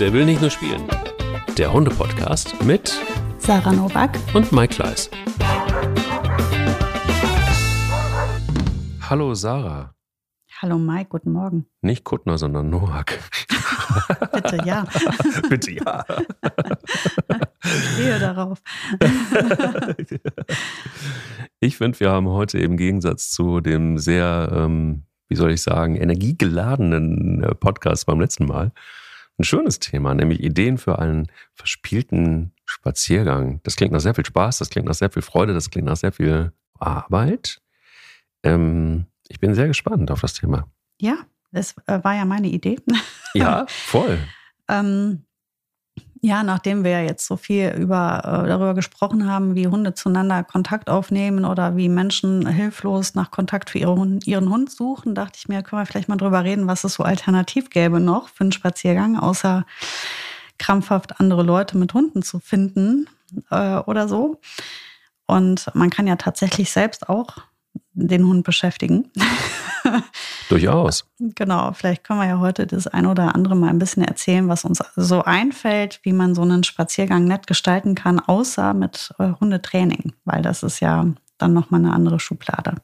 Der will nicht nur spielen. Der Hunde-Podcast mit Sarah Novak und Mike Kleiss. Hallo Sarah. Hallo Mike, guten Morgen. Nicht Kuttner, sondern Noak. Bitte ja. Bitte ja. Stehe darauf. ich finde, wir haben heute im Gegensatz zu dem sehr, ähm, wie soll ich sagen, energiegeladenen äh, Podcast beim letzten Mal ein schönes Thema, nämlich Ideen für einen verspielten Spaziergang. Das klingt nach sehr viel Spaß, das klingt nach sehr viel Freude, das klingt nach sehr viel Arbeit. Ähm, ich bin sehr gespannt auf das Thema. Ja, das äh, war ja meine Idee. Ja, voll. ähm, ja, nachdem wir jetzt so viel über, äh, darüber gesprochen haben, wie Hunde zueinander Kontakt aufnehmen oder wie Menschen hilflos nach Kontakt für ihre Hund, ihren Hund suchen, dachte ich mir, können wir vielleicht mal drüber reden, was es so alternativ gäbe noch für einen Spaziergang, außer krampfhaft andere Leute mit Hunden zu finden äh, oder so. Und man kann ja tatsächlich selbst auch den Hund beschäftigen. Durchaus. Genau, vielleicht können wir ja heute das ein oder andere mal ein bisschen erzählen, was uns so einfällt, wie man so einen Spaziergang nett gestalten kann, außer mit äh, Hundetraining, weil das ist ja dann nochmal eine andere Schublade.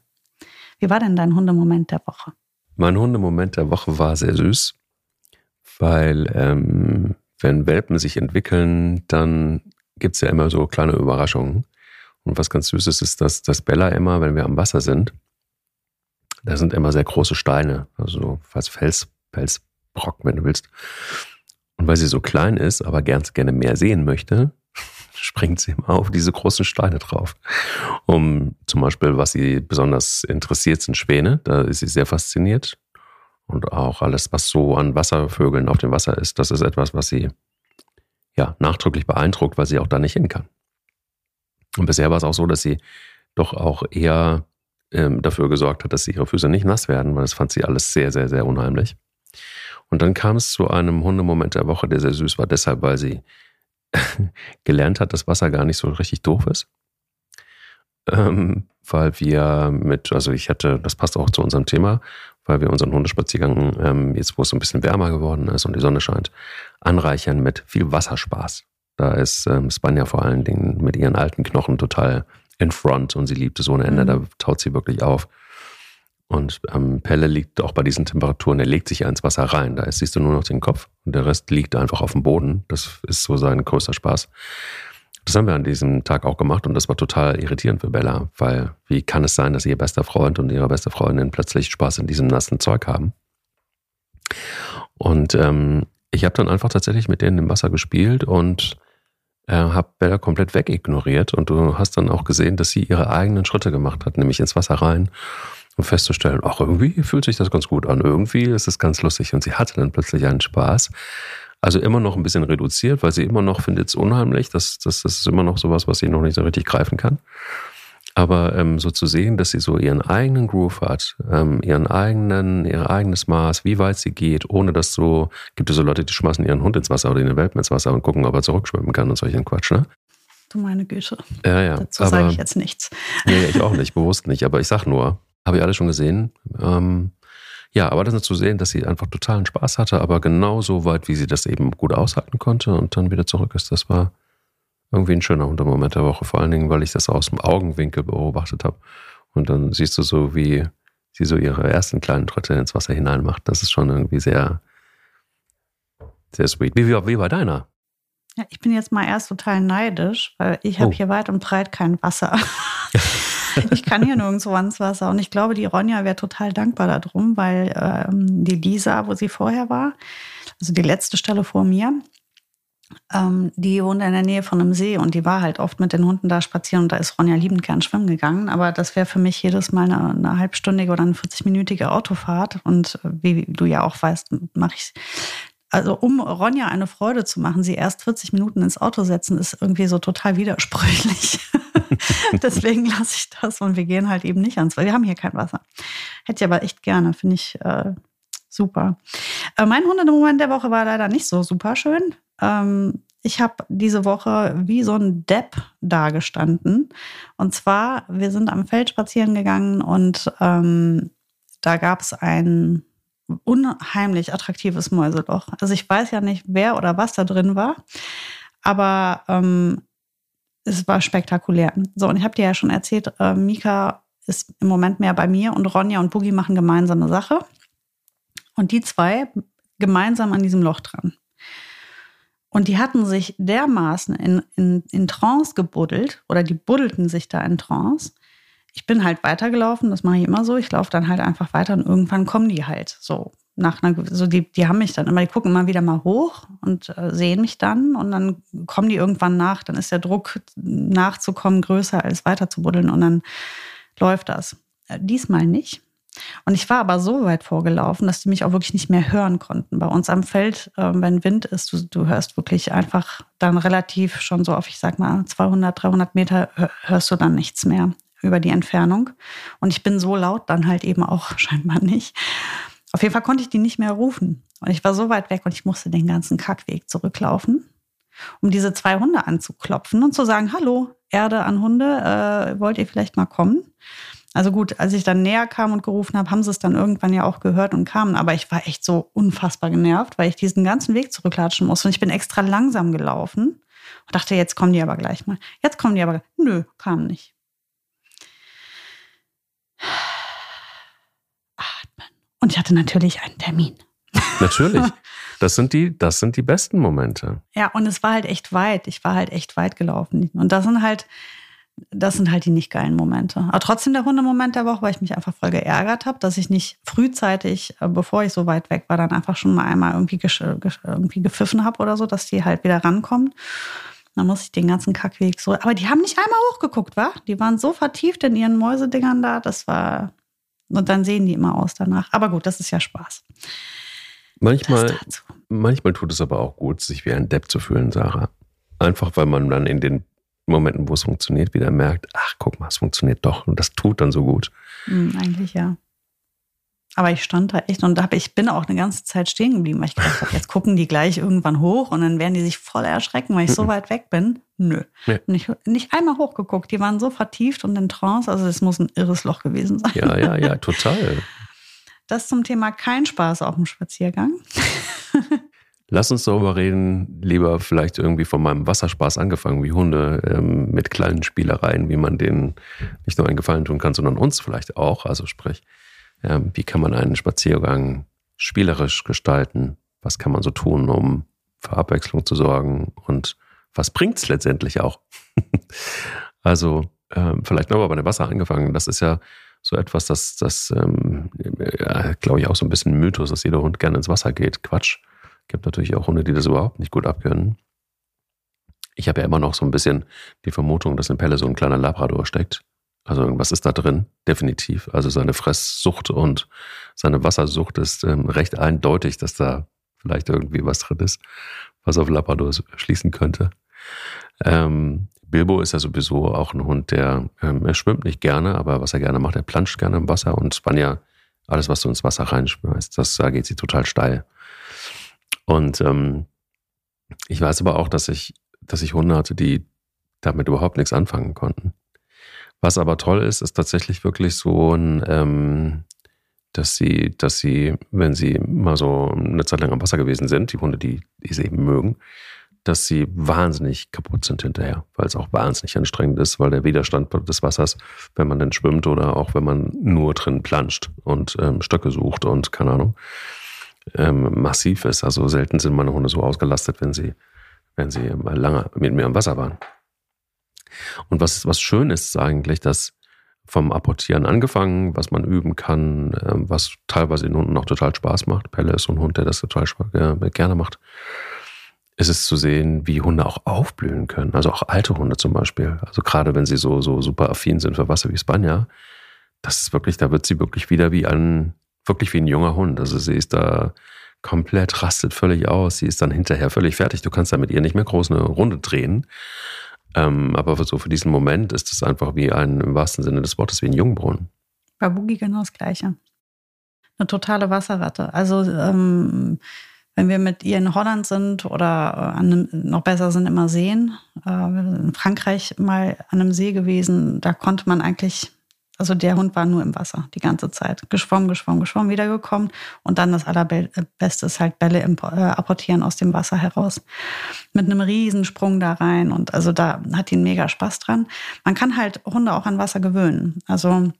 Wie war denn dein Hundemoment der Woche? Mein Hundemoment der Woche war sehr süß, weil ähm, wenn Welpen sich entwickeln, dann gibt es ja immer so kleine Überraschungen. Und was ganz süß ist, ist, dass, dass Bella immer, wenn wir am Wasser sind, da sind immer sehr große Steine, also fast Fels, Felsbrocken, wenn du willst. Und weil sie so klein ist, aber ganz gerne mehr sehen möchte, springt sie immer auf diese großen Steine drauf. Um zum Beispiel, was sie besonders interessiert, sind Schwäne. Da ist sie sehr fasziniert. Und auch alles, was so an Wasservögeln auf dem Wasser ist, das ist etwas, was sie ja nachdrücklich beeindruckt, weil sie auch da nicht hin kann. Und bisher war es auch so, dass sie doch auch eher ähm, dafür gesorgt hat, dass ihre Füße nicht nass werden, weil das fand sie alles sehr, sehr, sehr unheimlich. Und dann kam es zu einem Hundemoment der Woche, der sehr süß war, deshalb, weil sie gelernt hat, dass Wasser gar nicht so richtig doof ist. Ähm, weil wir mit, also ich hatte, das passt auch zu unserem Thema, weil wir unseren Hundespaziergang, ähm, jetzt wo es ein bisschen wärmer geworden ist und die Sonne scheint, anreichern mit viel Wasserspaß. Da ist ähm, Spanja vor allen Dingen mit ihren alten Knochen total in front und sie liebt es ohne Ende. Mhm. Da taut sie wirklich auf. Und ähm, Pelle liegt auch bei diesen Temperaturen, er legt sich ja ins Wasser rein. Da siehst du nur noch den Kopf und der Rest liegt einfach auf dem Boden. Das ist so sein größter Spaß. Das haben wir an diesem Tag auch gemacht und das war total irritierend für Bella, weil wie kann es sein, dass ihr bester Freund und ihre beste Freundin plötzlich Spaß in diesem nassen Zeug haben? Und ähm, ich habe dann einfach tatsächlich mit denen im Wasser gespielt und äh, habe Bella komplett wegignoriert und du hast dann auch gesehen, dass sie ihre eigenen Schritte gemacht hat, nämlich ins Wasser rein um festzustellen, ach, irgendwie fühlt sich das ganz gut an, irgendwie ist es ganz lustig und sie hatte dann plötzlich einen Spaß. Also immer noch ein bisschen reduziert, weil sie immer noch findet es unheimlich, das, das, das ist immer noch sowas, was sie noch nicht so richtig greifen kann. Aber ähm, so zu sehen, dass sie so ihren eigenen Groove hat, ähm, ihren eigenen, ihr eigenes Maß, wie weit sie geht, ohne dass so, gibt es so Leute, die schmeißen ihren Hund ins Wasser oder den Welpen ins Wasser und gucken, ob er zurückschwimmen kann und solchen Quatsch, ne? Du meine Güte. Ja, ja. Dazu sage ich jetzt nichts. Nee, ich auch nicht, bewusst nicht. Aber ich sag nur, habe ich alles schon gesehen. Ähm, ja, aber das ist zu sehen, dass sie einfach totalen Spaß hatte, aber genauso weit, wie sie das eben gut aushalten konnte und dann wieder zurück ist. Das war irgendwie ein schöner Untermoment der Woche, vor allen Dingen, weil ich das aus dem Augenwinkel beobachtet habe. Und dann siehst du so, wie sie so ihre ersten kleinen Tritte ins Wasser hinein macht. Das ist schon irgendwie sehr, sehr sweet. Wie, wie, wie war deiner? Ja, ich bin jetzt mal erst total neidisch, weil ich habe oh. hier weit und breit kein Wasser. ich kann hier nirgendwo ans Wasser. Und ich glaube, die Ronja wäre total dankbar darum, weil ähm, die Lisa, wo sie vorher war, also die letzte Stelle vor mir, ähm, die wohnt in der Nähe von einem See und die war halt oft mit den Hunden da spazieren und da ist Ronja liebend gern schwimmen gegangen. Aber das wäre für mich jedes Mal eine, eine halbstündige oder eine 40-minütige Autofahrt. Und äh, wie du ja auch weißt, mache ich also um Ronja eine Freude zu machen, sie erst 40 Minuten ins Auto setzen, ist irgendwie so total widersprüchlich. Deswegen lasse ich das und wir gehen halt eben nicht ans Wasser. Wir haben hier kein Wasser. Hätte ich aber echt gerne, finde ich äh, super. Äh, mein Hundemoment der Woche war leider nicht so super schön. Ähm, ich habe diese Woche wie so ein Depp dagestanden. Und zwar, wir sind am Feld spazieren gegangen und ähm, da gab es einen unheimlich attraktives Mäuseloch. Also ich weiß ja nicht, wer oder was da drin war, aber ähm, es war spektakulär. So, und ich habe dir ja schon erzählt, äh, Mika ist im Moment mehr bei mir und Ronja und Boogie machen gemeinsame Sache. Und die zwei gemeinsam an diesem Loch dran. Und die hatten sich dermaßen in, in, in Trance gebuddelt oder die buddelten sich da in Trance. Ich bin halt weitergelaufen, das mache ich immer so. Ich laufe dann halt einfach weiter und irgendwann kommen die halt so nach einer, so die, die haben mich dann immer, die gucken immer wieder mal hoch und äh, sehen mich dann und dann kommen die irgendwann nach. Dann ist der Druck nachzukommen größer als weiter zu buddeln und dann läuft das. Äh, diesmal nicht. Und ich war aber so weit vorgelaufen, dass die mich auch wirklich nicht mehr hören konnten. Bei uns am Feld, äh, wenn Wind ist, du, du hörst wirklich einfach dann relativ schon so auf, ich sag mal, 200, 300 Meter hörst du dann nichts mehr über die Entfernung. Und ich bin so laut dann halt eben auch scheinbar nicht. Auf jeden Fall konnte ich die nicht mehr rufen. Und ich war so weit weg und ich musste den ganzen Kackweg zurücklaufen, um diese zwei Hunde anzuklopfen und zu sagen, hallo, Erde an Hunde, äh, wollt ihr vielleicht mal kommen? Also gut, als ich dann näher kam und gerufen habe, haben sie es dann irgendwann ja auch gehört und kamen. Aber ich war echt so unfassbar genervt, weil ich diesen ganzen Weg zurücklatschen musste. Und ich bin extra langsam gelaufen und dachte, jetzt kommen die aber gleich mal. Jetzt kommen die aber. Nö, kamen nicht. Atmen. Und ich hatte natürlich einen Termin. Natürlich. Das sind die, das sind die besten Momente. Ja, und es war halt echt weit. Ich war halt echt weit gelaufen. Und das sind halt, das sind halt die nicht geilen Momente. Aber trotzdem der Hundemoment der Woche, weil ich mich einfach voll geärgert habe, dass ich nicht frühzeitig, äh, bevor ich so weit weg war, dann einfach schon mal einmal irgendwie, irgendwie gepfiffen habe oder so, dass die halt wieder rankommen. Dann muss ich den ganzen Kackweg so. Aber die haben nicht einmal hochgeguckt, wa? Die waren so vertieft in ihren Mäusedingern da. Das war. Und dann sehen die immer aus danach. Aber gut, das ist ja Spaß. Manchmal, manchmal tut es aber auch gut, sich wie ein Depp zu fühlen, Sarah. Einfach weil man dann in den Momenten, wo es funktioniert, wieder merkt, ach, guck mal, es funktioniert doch. Und das tut dann so gut. Mhm, eigentlich ja. Aber ich stand da echt und hab, ich bin auch eine ganze Zeit stehen geblieben, weil ich gedacht habe, jetzt gucken die gleich irgendwann hoch und dann werden die sich voll erschrecken, weil ich so weit weg bin. Nö. Ja. Nicht, nicht einmal hochgeguckt. Die waren so vertieft und in Trance. Also es muss ein irres Loch gewesen sein. Ja, ja, ja, total. Das zum Thema kein Spaß auf dem Spaziergang. Lass uns darüber reden, lieber vielleicht irgendwie von meinem Wasserspaß angefangen, wie Hunde ähm, mit kleinen Spielereien, wie man denen nicht nur einen Gefallen tun kann, sondern uns vielleicht auch. Also sprich, ähm, wie kann man einen Spaziergang spielerisch gestalten? Was kann man so tun, um für Abwechslung zu sorgen? Und was bringt es letztendlich auch? also ähm, vielleicht nochmal bei dem Wasser angefangen. Das ist ja so etwas, das, das ähm, ja, glaube ich, auch so ein bisschen Mythos, dass jeder Hund gerne ins Wasser geht. Quatsch gibt natürlich auch Hunde, die das überhaupt nicht gut abkönnen. Ich habe ja immer noch so ein bisschen die Vermutung, dass in Pelle so ein kleiner Labrador steckt. Also irgendwas ist da drin, definitiv. Also seine Fresssucht und seine Wassersucht ist ähm, recht eindeutig, dass da vielleicht irgendwie was drin ist, was auf Labrador schließen könnte. Ähm, Bilbo ist ja sowieso auch ein Hund, der ähm, er schwimmt nicht gerne, aber was er gerne macht, er planscht gerne im Wasser und Spanja, alles, was du ins Wasser reinschmeißt, das, da geht sie total steil. Und ähm, ich weiß aber auch, dass ich, dass ich Hunde hatte, die damit überhaupt nichts anfangen konnten. Was aber toll ist, ist tatsächlich wirklich so ein, ähm, dass sie, dass sie, wenn sie mal so eine Zeit lang am Wasser gewesen sind, die Hunde, die, die sie eben mögen, dass sie wahnsinnig kaputt sind hinterher, weil es auch wahnsinnig anstrengend ist, weil der Widerstand des Wassers, wenn man denn schwimmt oder auch wenn man nur drin planscht und ähm, Stöcke sucht und keine Ahnung, ähm, massiv ist. Also selten sind meine Hunde so ausgelastet, wenn sie, wenn sie lange mit mir im Wasser waren. Und was, was schön ist, ist eigentlich, dass vom Apportieren angefangen, was man üben kann, ähm, was teilweise den Hunden auch total Spaß macht. Pelle ist so ein Hund, der das total äh, gerne macht. Ist es zu sehen, wie Hunde auch aufblühen können. Also auch alte Hunde zum Beispiel. Also gerade wenn sie so, so super affin sind für Wasser wie Spanja, das ist wirklich, da wird sie wirklich wieder wie ein, wirklich wie ein junger Hund. Also sie ist da komplett, rastet völlig aus. Sie ist dann hinterher völlig fertig. Du kannst da mit ihr nicht mehr groß eine Runde drehen. Ähm, aber so für diesen Moment ist es einfach wie ein, im wahrsten Sinne des Wortes, wie ein Jungbrunnen. Bei Boogie genau das Gleiche. Eine totale Wasserratte. Also, ähm, wenn wir mit ihr in Holland sind oder äh, einem, noch besser sind immer Seen, äh, in Frankreich mal an einem See gewesen, da konnte man eigentlich Also der Hund war nur im Wasser die ganze Zeit. Geschwommen, geschwommen, geschwommen, wiedergekommen. Und dann das Allerbeste ist halt Bälle äh, apportieren aus dem Wasser heraus. Mit einem Riesensprung da rein. Und also da hat ihn mega Spaß dran. Man kann halt Hunde auch an Wasser gewöhnen. Also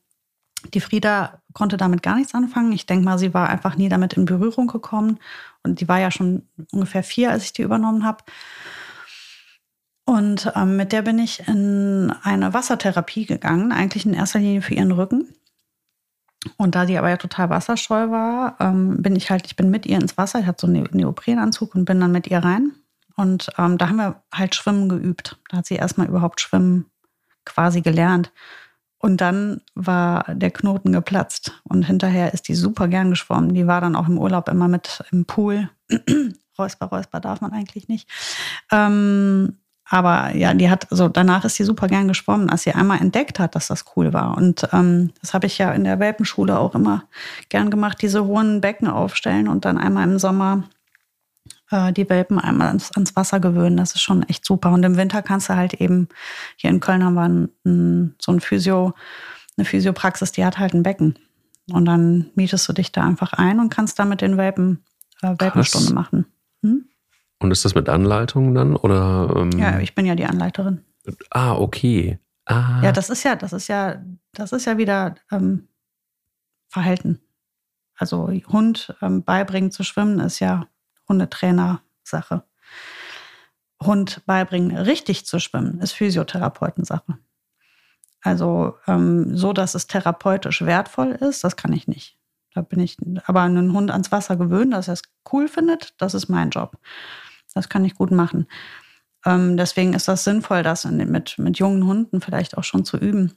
die Frieda konnte damit gar nichts anfangen. Ich denke mal, sie war einfach nie damit in Berührung gekommen. Und die war ja schon ungefähr vier, als ich die übernommen habe. Und ähm, mit der bin ich in eine Wassertherapie gegangen, eigentlich in erster Linie für ihren Rücken. Und da sie aber ja total wasserscheu war, ähm, bin ich halt, ich bin mit ihr ins Wasser. Ich hatte so einen Neoprenanzug und bin dann mit ihr rein. Und ähm, da haben wir halt Schwimmen geübt. Da hat sie erstmal überhaupt Schwimmen quasi gelernt. Und dann war der Knoten geplatzt. Und hinterher ist die super gern geschwommen. Die war dann auch im Urlaub immer mit im Pool. Räusper, Räusper darf man eigentlich nicht. Ähm, aber ja, die hat, also danach ist sie super gern geschwommen, als sie einmal entdeckt hat, dass das cool war. Und ähm, das habe ich ja in der Welpenschule auch immer gern gemacht, diese hohen Becken aufstellen und dann einmal im Sommer äh, die Welpen einmal ans, ans, Wasser gewöhnen. Das ist schon echt super. Und im Winter kannst du halt eben, hier in Köln haben wir ein, ein, so ein Physio, eine Physiopraxis, die hat halt ein Becken. Und dann mietest du dich da einfach ein und kannst da mit den Welpen äh, Welpenstunde machen. Hm? Und ist das mit Anleitung dann? Oder, ähm ja, ich bin ja die Anleiterin. Ah, okay. Ah. Ja, das ist ja, das ist ja, das ist ja wieder ähm, Verhalten. Also Hund ähm, beibringen zu schwimmen ist ja Hundetrainer-Sache. Hund beibringen, richtig zu schwimmen, ist Physiotherapeutensache. Also ähm, so, dass es therapeutisch wertvoll ist, das kann ich nicht. Da bin ich, aber einen Hund ans Wasser gewöhnen, dass er es cool findet, das ist mein Job. Das kann ich gut machen. Ähm, deswegen ist das sinnvoll, das mit, mit jungen Hunden vielleicht auch schon zu üben.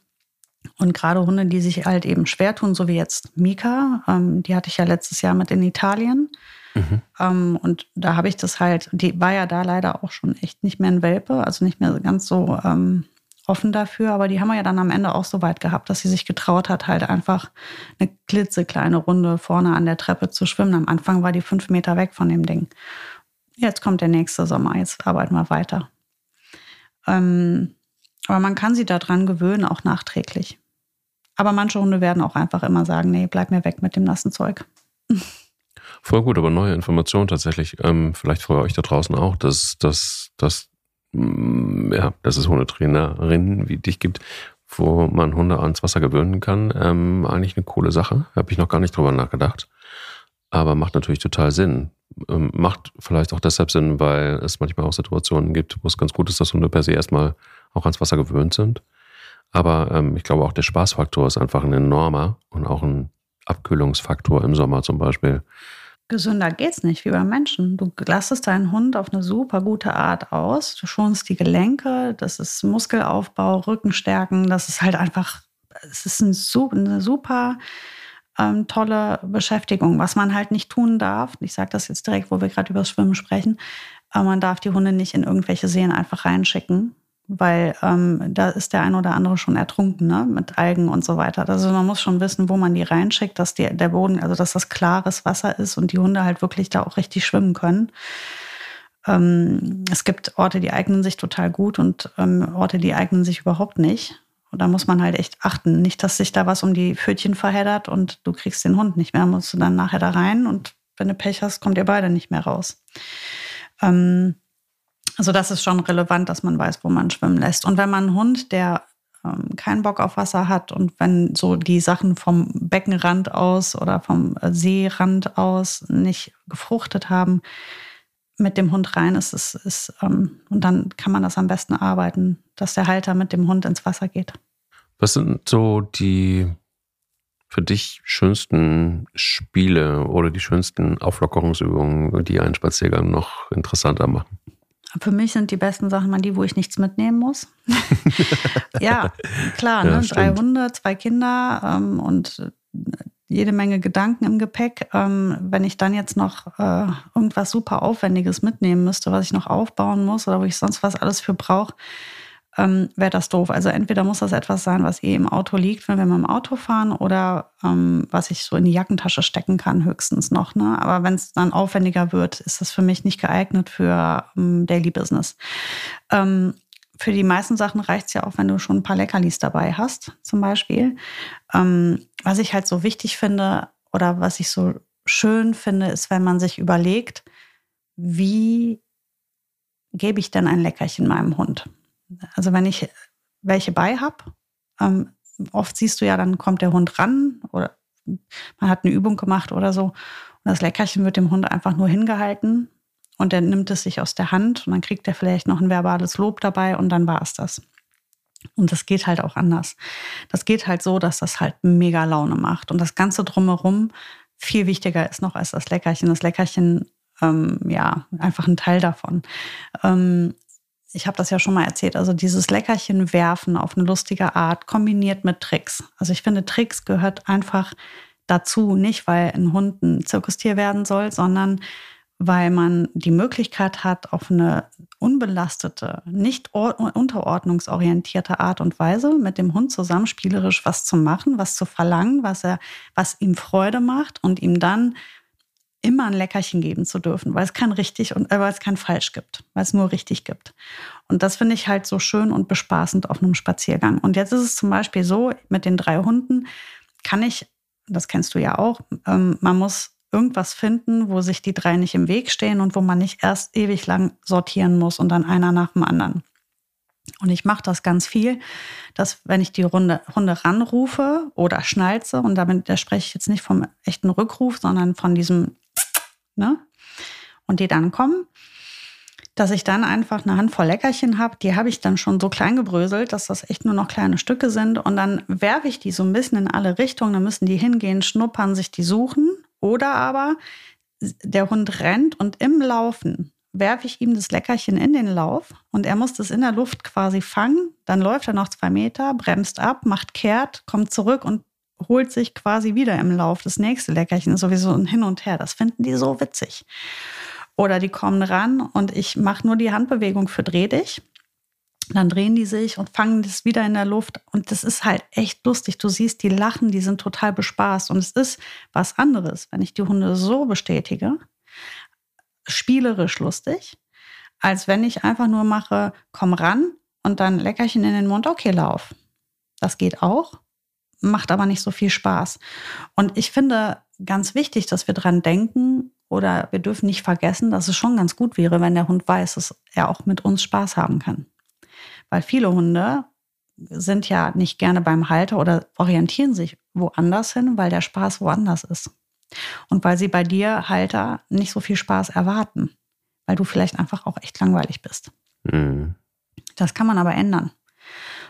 Und gerade Hunde, die sich halt eben schwer tun, so wie jetzt Mika, ähm, die hatte ich ja letztes Jahr mit in Italien. Mhm. Ähm, und da habe ich das halt, die war ja da leider auch schon echt nicht mehr ein Welpe, also nicht mehr ganz so ähm, offen dafür, aber die haben wir ja dann am Ende auch so weit gehabt, dass sie sich getraut hat, halt einfach eine klitzekleine Runde vorne an der Treppe zu schwimmen. Am Anfang war die fünf Meter weg von dem Ding jetzt kommt der nächste Sommer, jetzt arbeiten wir weiter. Ähm, aber man kann sie daran gewöhnen, auch nachträglich. Aber manche Hunde werden auch einfach immer sagen, nee, bleib mir weg mit dem nassen Zeug. Voll gut, aber neue Informationen tatsächlich. Ähm, vielleicht für euch da draußen auch, dass, dass, dass, mm, ja, dass es Hundetrainerinnen wie dich gibt, wo man Hunde ans Wasser gewöhnen kann. Ähm, eigentlich eine coole Sache. Habe ich noch gar nicht drüber nachgedacht. Aber macht natürlich total Sinn. Ähm, macht vielleicht auch deshalb Sinn, weil es manchmal auch Situationen gibt, wo es ganz gut ist, dass Hunde per se erstmal auch ans Wasser gewöhnt sind. Aber ähm, ich glaube auch der Spaßfaktor ist einfach ein enormer und auch ein Abkühlungsfaktor im Sommer zum Beispiel. Gesünder geht's nicht, wie beim Menschen. Du lastest deinen Hund auf eine super gute Art aus. Du schonst die Gelenke, das ist Muskelaufbau, Rückenstärken, das ist halt einfach, es ist ein, eine super ähm, tolle Beschäftigung. Was man halt nicht tun darf, ich sage das jetzt direkt, wo wir gerade über das Schwimmen sprechen, äh, man darf die Hunde nicht in irgendwelche Seen einfach reinschicken, weil ähm, da ist der ein oder andere schon ertrunken, ne? mit Algen und so weiter. Also man muss schon wissen, wo man die reinschickt, dass die, der Boden, also dass das klares Wasser ist und die Hunde halt wirklich da auch richtig schwimmen können. Ähm, es gibt Orte, die eignen sich total gut und ähm, Orte, die eignen sich überhaupt nicht. Und da muss man halt echt achten. Nicht, dass sich da was um die Pfötchen verheddert und du kriegst den Hund nicht mehr. Musst du dann nachher da rein und wenn du Pech hast, kommt ihr beide nicht mehr raus. Ähm, also das ist schon relevant, dass man weiß, wo man schwimmen lässt. Und wenn man einen Hund, der ähm, keinen Bock auf Wasser hat und wenn so die Sachen vom Beckenrand aus oder vom Seerand aus nicht gefruchtet haben, mit dem Hund rein ist, ist, ist ähm, und dann kann man das am besten arbeiten, dass der Halter mit dem Hund ins Wasser geht. Was sind so die für dich schönsten Spiele oder die schönsten Auflockerungsübungen, die einen Spaziergang noch interessanter machen? Für mich sind die besten Sachen mal die, wo ich nichts mitnehmen muss. ja, klar, ja, ne? drei Hunde, zwei Kinder ähm, und jede Menge Gedanken im Gepäck. Ähm, wenn ich dann jetzt noch äh, irgendwas super Aufwendiges mitnehmen müsste, was ich noch aufbauen muss oder wo ich sonst was alles für brauche, ähm, wäre das doof. Also entweder muss das etwas sein, was eh im Auto liegt, wenn wir mit dem Auto fahren, oder ähm, was ich so in die Jackentasche stecken kann, höchstens noch. Ne? Aber wenn es dann aufwendiger wird, ist das für mich nicht geeignet für ähm, Daily Business. Ähm, für die meisten Sachen reicht es ja auch, wenn du schon ein paar Leckerlis dabei hast, zum Beispiel. Ähm, was ich halt so wichtig finde oder was ich so schön finde, ist, wenn man sich überlegt, wie gebe ich denn ein Leckerchen meinem Hund? Also wenn ich welche bei habe, ähm, oft siehst du ja, dann kommt der Hund ran oder man hat eine Übung gemacht oder so und das Leckerchen wird dem Hund einfach nur hingehalten und der nimmt es sich aus der Hand und dann kriegt er vielleicht noch ein verbales Lob dabei und dann war es das. Und das geht halt auch anders. Das geht halt so, dass das halt mega Laune macht und das Ganze drumherum viel wichtiger ist noch als das Leckerchen. Das Leckerchen, ähm, ja, einfach ein Teil davon. Ähm, ich habe das ja schon mal erzählt, also dieses Leckerchen werfen auf eine lustige Art kombiniert mit Tricks. Also ich finde, Tricks gehört einfach dazu, nicht weil ein Hund ein Zirkustier werden soll, sondern weil man die Möglichkeit hat, auf eine unbelastete, nicht unterordnungsorientierte Art und Weise mit dem Hund zusammen spielerisch was zu machen, was zu verlangen, was er, was ihm Freude macht und ihm dann immer ein Leckerchen geben zu dürfen, weil es kein richtig und äh, weil es kein falsch gibt, weil es nur richtig gibt. Und das finde ich halt so schön und bespaßend auf einem Spaziergang. Und jetzt ist es zum Beispiel so, mit den drei Hunden kann ich, das kennst du ja auch, ähm, man muss irgendwas finden, wo sich die drei nicht im Weg stehen und wo man nicht erst ewig lang sortieren muss und dann einer nach dem anderen. Und ich mache das ganz viel, dass wenn ich die Runde, Hunde ranrufe oder schnalze, und damit da spreche ich jetzt nicht vom echten Rückruf, sondern von diesem, ne? Und die dann kommen, dass ich dann einfach eine Handvoll Leckerchen habe. Die habe ich dann schon so klein gebröselt, dass das echt nur noch kleine Stücke sind. Und dann werfe ich die so ein bisschen in alle Richtungen. Dann müssen die hingehen, schnuppern, sich die suchen. Oder aber der Hund rennt und im Laufen werfe ich ihm das Leckerchen in den Lauf und er muss das in der Luft quasi fangen. Dann läuft er noch zwei Meter, bremst ab, macht kehrt, kommt zurück und holt sich quasi wieder im Lauf das nächste Leckerchen. Ist sowieso ein Hin und Her. Das finden die so witzig. Oder die kommen ran und ich mache nur die Handbewegung für dreh dich. Dann drehen die sich und fangen das wieder in der Luft. Und das ist halt echt lustig. Du siehst, die lachen, die sind total bespaßt. Und es ist was anderes, wenn ich die Hunde so bestätige, spielerisch lustig, als wenn ich einfach nur mache, komm ran und dann Leckerchen in den Mund, okay, lauf. Das geht auch, macht aber nicht so viel Spaß. Und ich finde ganz wichtig, dass wir dran denken oder wir dürfen nicht vergessen, dass es schon ganz gut wäre, wenn der Hund weiß, dass er auch mit uns Spaß haben kann. Weil viele Hunde sind ja nicht gerne beim Halter oder orientieren sich woanders hin, weil der Spaß woanders ist. Und weil sie bei dir, Halter, nicht so viel Spaß erwarten, weil du vielleicht einfach auch echt langweilig bist. Mhm. Das kann man aber ändern.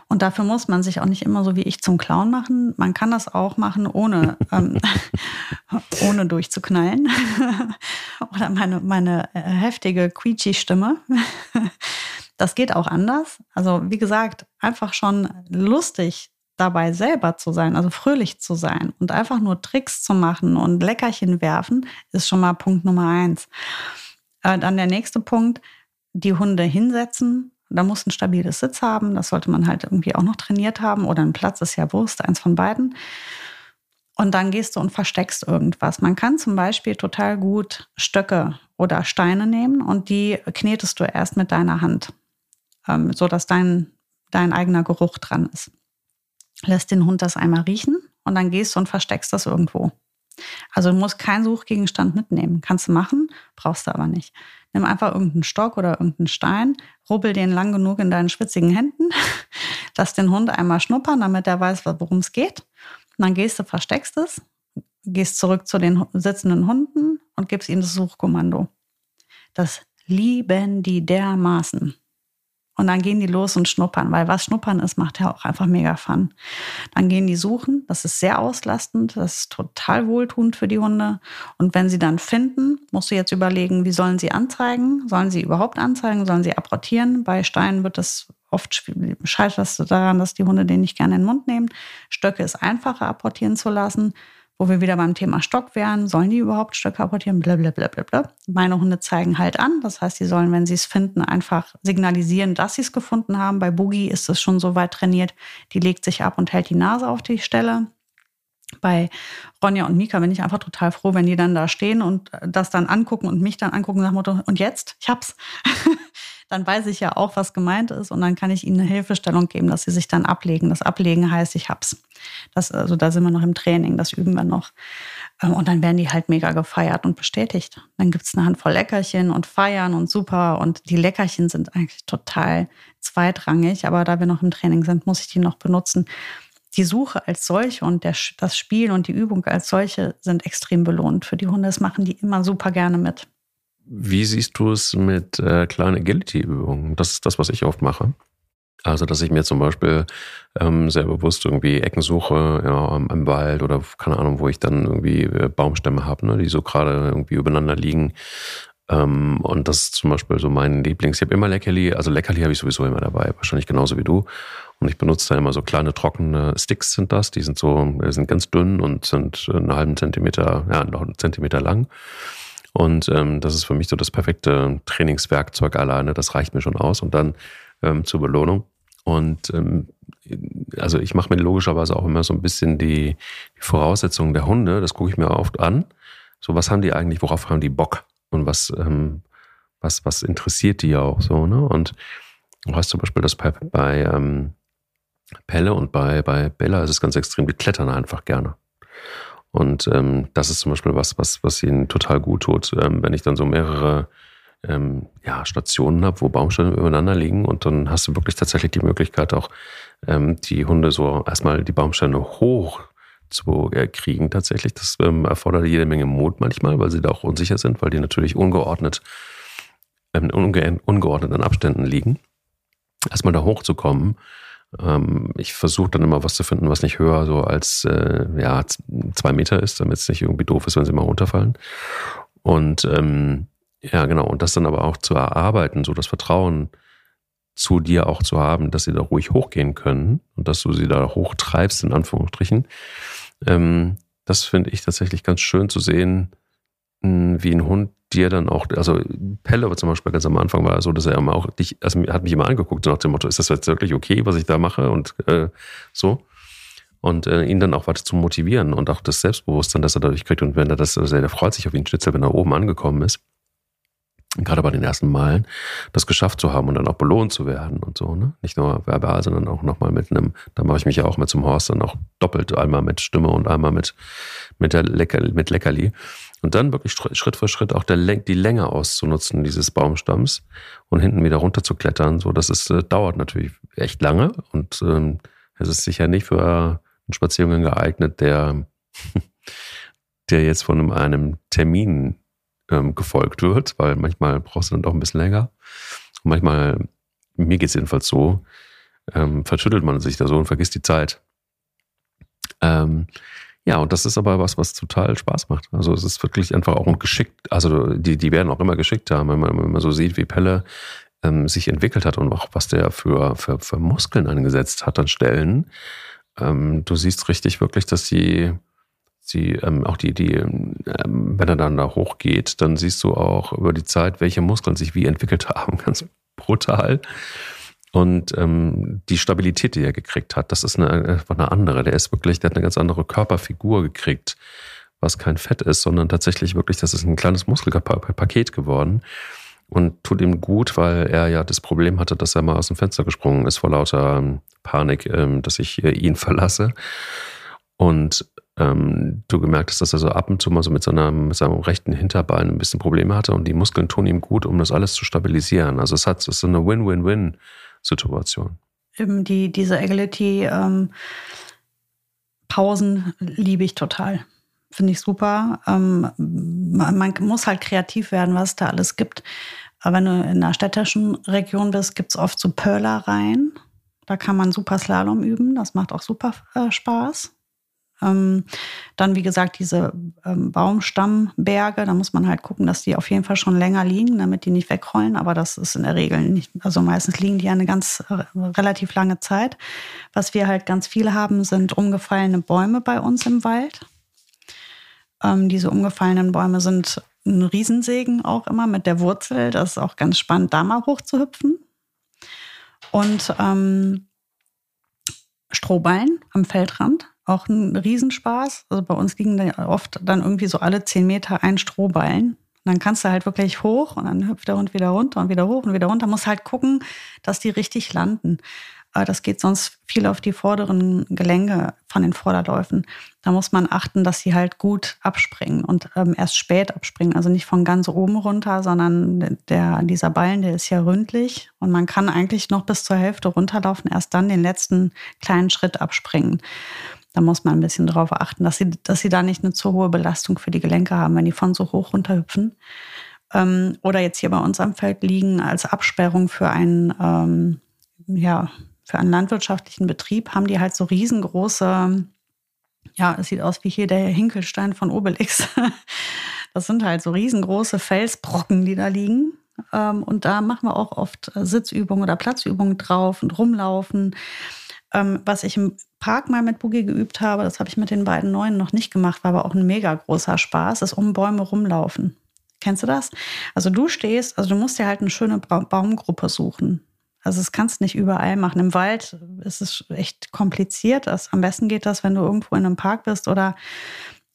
Und dafür muss man sich auch nicht immer so wie ich zum Clown machen. Man kann das auch machen, ohne, ähm, ohne durchzuknallen. Oder meine, meine äh, heftige Quietschi-Stimme. Das geht auch anders. Also, wie gesagt, einfach schon lustig dabei selber zu sein, also fröhlich zu sein und einfach nur Tricks zu machen und Leckerchen werfen, ist schon mal Punkt Nummer eins. Äh, dann der nächste Punkt, die Hunde hinsetzen. Da muss ein stabiles Sitz haben. Das sollte man halt irgendwie auch noch trainiert haben. Oder ein Platz ist ja Wurst, eins von beiden. Und dann gehst du und versteckst irgendwas. Man kann zum Beispiel total gut Stöcke oder Steine nehmen und die knetest du erst mit deiner Hand, ähm, sodass dein, dein eigener Geruch dran ist lässt den Hund das einmal riechen und dann gehst du und versteckst das irgendwo. Also du musst keinen Suchgegenstand mitnehmen. Kannst du machen, brauchst du aber nicht. Nimm einfach irgendeinen Stock oder irgendeinen Stein, rubbel den lang genug in deinen schwitzigen Händen, lass den Hund einmal schnuppern, damit er weiß, worum es geht. Und dann gehst du, versteckst es, gehst zurück zu den sitzenden Hunden und gibst ihnen das Suchkommando. Das lieben die dermaßen. Und dann gehen die los und schnuppern, weil was schnuppern ist, macht ja auch einfach mega Fun. Dann gehen die suchen, das ist sehr auslastend, das ist total wohltuend für die Hunde. Und wenn sie dann finden, musst du jetzt überlegen, wie sollen sie anzeigen? Sollen sie überhaupt anzeigen? Sollen sie apportieren? Bei Steinen wird das oft scheitert das daran, dass die Hunde den nicht gerne in den Mund nehmen. Stöcke ist einfacher apportieren zu lassen wo wir wieder beim Thema Stock wären. Sollen die überhaupt Stöcke apportieren? Blablabla. Meine Hunde zeigen halt an. Das heißt, sie sollen, wenn sie es finden, einfach signalisieren, dass sie es gefunden haben. Bei Boogie ist es schon so weit trainiert, die legt sich ab und hält die Nase auf die Stelle. Bei Ronja und Mika bin ich einfach total froh, wenn die dann da stehen und das dann angucken und mich dann angucken nach Motto, und jetzt? Ich hab's. dann weiß ich ja auch, was gemeint ist und dann kann ich ihnen eine Hilfestellung geben, dass sie sich dann ablegen. Das Ablegen heißt, ich hab's. Das, also da sind wir noch im Training, das üben wir noch. Ähm, und dann werden die halt mega gefeiert und bestätigt. Dann gibt's eine Handvoll Leckerchen und Feiern und super. Und die Leckerchen sind eigentlich total zweitrangig, aber da wir noch im Training sind, muss ich die noch benutzen. Die Suche als solche und der, das Spiel und die Übung als solche sind extrem belohnt für die Hunde. Das machen die immer super gerne mit. Wie siehst du es mit äh, kleinen Agility-Übungen? Das ist das, was ich oft mache. Also, dass ich mir zum Beispiel ähm, sehr bewusst irgendwie Ecken suche, ja, im Wald oder keine Ahnung, wo ich dann irgendwie äh, Baumstämme habe, ne, die so gerade irgendwie übereinander liegen. Ähm, und das ist zum Beispiel so mein Lieblings. Ich habe immer Leckerli, also Leckerli habe ich sowieso immer dabei, wahrscheinlich genauso wie du. Und ich benutze da immer so kleine trockene Sticks sind das. Die sind so, sind ganz dünn und sind einen halben Zentimeter, ja, noch einen Zentimeter lang. Und ähm, das ist für mich so das perfekte Trainingswerkzeug alleine. Das reicht mir schon aus. Und dann ähm, zur Belohnung. Und ähm, also ich mache mir logischerweise auch immer so ein bisschen die, die Voraussetzungen der Hunde. Das gucke ich mir oft an. So, was haben die eigentlich, worauf haben die Bock? Und was, ähm, was, was interessiert die auch so, ne? Und du hast zum Beispiel das bei, bei ähm, Pelle und bei, bei Bella ist es ganz extrem, die klettern einfach gerne. Und ähm, das ist zum Beispiel was, was, was ihnen total gut tut, ähm, wenn ich dann so mehrere ähm, ja, Stationen habe, wo Baumstämme übereinander liegen und dann hast du wirklich tatsächlich die Möglichkeit auch ähm, die Hunde so erstmal die Baumstämme hoch zu äh, kriegen tatsächlich. Das ähm, erfordert jede Menge Mut manchmal, weil sie da auch unsicher sind, weil die natürlich ungeordnet ähm, unge ungeordneten Abständen liegen. Erstmal da hochzukommen ähm, ich versuche dann immer was zu finden, was nicht höher so als äh, ja, zwei Meter ist, damit es nicht irgendwie doof ist, wenn sie mal runterfallen. Und ähm, ja, genau, und das dann aber auch zu erarbeiten, so das Vertrauen zu dir auch zu haben, dass sie da ruhig hochgehen können und dass du sie da hochtreibst, in Anführungsstrichen. Ähm, das finde ich tatsächlich ganz schön zu sehen, wie ein Hund dir dann auch, also Pelle zum Beispiel ganz am Anfang war so, dass er immer auch dich, also hat mich immer angeguckt, so nach dem Motto, ist das jetzt wirklich okay, was ich da mache und äh, so. Und äh, ihn dann auch weiter zu motivieren und auch das Selbstbewusstsein, das er dadurch kriegt. Und wenn er das, also er freut sich auf ihn Schnitzel, wenn er oben angekommen ist gerade bei den ersten Malen, das geschafft zu haben und dann auch belohnt zu werden und so, ne? Nicht nur verbal, sondern auch nochmal mit einem, da mache ich mich ja auch mit zum Horst dann auch doppelt, einmal mit Stimme und einmal mit, mit der Lecker, mit Leckerli. Und dann wirklich Schritt für Schritt auch der, die Länge auszunutzen dieses Baumstamms und hinten wieder runter zu klettern. So, das ist, äh, dauert natürlich echt lange und ähm, es ist sicher nicht für einen Spaziergang geeignet, der, der jetzt von einem Termin ähm, gefolgt wird, weil manchmal brauchst du dann doch ein bisschen länger. Und manchmal, mir geht es jedenfalls so, ähm, verschüttelt man sich da so und vergisst die Zeit. Ähm, ja, und das ist aber was, was total Spaß macht. Also es ist wirklich einfach auch ein geschickt, also die, die werden auch immer geschickt haben, wenn man, wenn man so sieht, wie Pelle ähm, sich entwickelt hat und auch was der für, für, für Muskeln angesetzt hat an Stellen. Ähm, du siehst richtig wirklich, dass die sie ähm, auch die, die, ähm, wenn er dann da hochgeht, dann siehst du auch über die Zeit, welche Muskeln sich wie entwickelt haben. Ganz brutal. Und ähm, die Stabilität, die er gekriegt hat, das ist eine, eine andere. Der ist wirklich, der hat eine ganz andere Körperfigur gekriegt, was kein Fett ist, sondern tatsächlich wirklich, das ist ein kleines Muskelpaket geworden. Und tut ihm gut, weil er ja das Problem hatte, dass er mal aus dem Fenster gesprungen ist vor lauter ähm, Panik, ähm, dass ich äh, ihn verlasse. Und ähm, du gemerkt hast, dass er so ab und zu mal so mit, seiner, mit seinem rechten Hinterbein ein bisschen Probleme hatte und die Muskeln tun ihm gut, um das alles zu stabilisieren. Also es hat es ist so eine Win-Win-Win-Situation. Die, diese Agility-Pausen ähm, liebe ich total. Finde ich super. Ähm, man muss halt kreativ werden, was es da alles gibt. Aber wenn du in einer städtischen Region bist, gibt es oft so Pörlereien. Da kann man super Slalom üben. Das macht auch super äh, Spaß. Ähm, dann, wie gesagt, diese ähm, Baumstammberge, da muss man halt gucken, dass die auf jeden Fall schon länger liegen, damit die nicht wegrollen. Aber das ist in der Regel nicht, also meistens liegen die eine ganz äh, relativ lange Zeit. Was wir halt ganz viel haben, sind umgefallene Bäume bei uns im Wald. Ähm, diese umgefallenen Bäume sind ein Riesensegen auch immer mit der Wurzel. Das ist auch ganz spannend, da mal hochzuhüpfen. Und ähm, Strohballen am Feldrand auch ein Riesenspaß. Also bei uns liegen da oft dann irgendwie so alle zehn Meter ein Strohballen. dann kannst du halt wirklich hoch und dann hüpft der Hund wieder runter und wieder hoch und wieder runter. Muss halt gucken, dass die richtig landen. Das geht sonst viel auf die vorderen Gelenke von den Vorderläufen. Da muss man achten, dass sie halt gut abspringen und ähm, erst spät abspringen. Also nicht von ganz oben runter, sondern der, dieser Ballen, der ist ja ründlich und man kann eigentlich noch bis zur Hälfte runterlaufen, erst dann den letzten kleinen Schritt abspringen. Da muss man ein bisschen darauf achten, dass sie, dass sie da nicht eine zu hohe Belastung für die Gelenke haben, wenn die von so hoch runterhüpfen. Ähm, oder jetzt hier bei uns am Feld liegen als Absperrung für einen, ähm, ja, für einen landwirtschaftlichen Betrieb haben die halt so riesengroße, ja, es sieht aus wie hier der Hinkelstein von Obelix. Das sind halt so riesengroße Felsbrocken, die da liegen. Ähm, und da machen wir auch oft Sitzübungen oder Platzübungen drauf und rumlaufen. Ähm, was ich im Park mal mit Boogie geübt habe, das habe ich mit den beiden Neuen noch nicht gemacht, war aber auch ein mega großer Spaß, ist um Bäume rumlaufen. Kennst du das? Also du stehst, also du musst dir halt eine schöne Baumgruppe suchen. Also das kannst du nicht überall machen. Im Wald ist es echt kompliziert. Das, am besten geht das, wenn du irgendwo in einem Park bist oder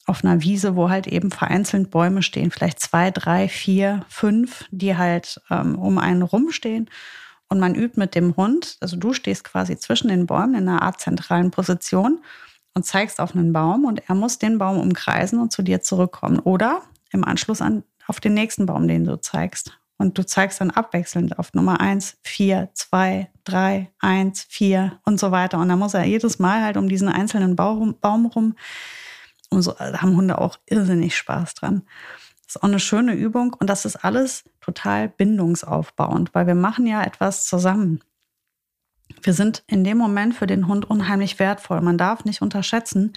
auf einer Wiese, wo halt eben vereinzelt Bäume stehen, vielleicht zwei, drei, vier, fünf, die halt ähm, um einen rumstehen. Und man übt mit dem Hund, also du stehst quasi zwischen den Bäumen in einer Art zentralen Position und zeigst auf einen Baum und er muss den Baum umkreisen und zu dir zurückkommen. Oder im Anschluss an, auf den nächsten Baum, den du zeigst. Und du zeigst dann abwechselnd auf Nummer 1, 4, 2, 3, 1, 4 und so weiter. Und dann muss er jedes Mal halt um diesen einzelnen Baum, Baum rum. Und so da haben Hunde auch irrsinnig Spaß dran. Das ist auch eine schöne Übung und das ist alles total bindungsaufbauend, weil wir machen ja etwas zusammen. Wir sind in dem Moment für den Hund unheimlich wertvoll. Man darf nicht unterschätzen,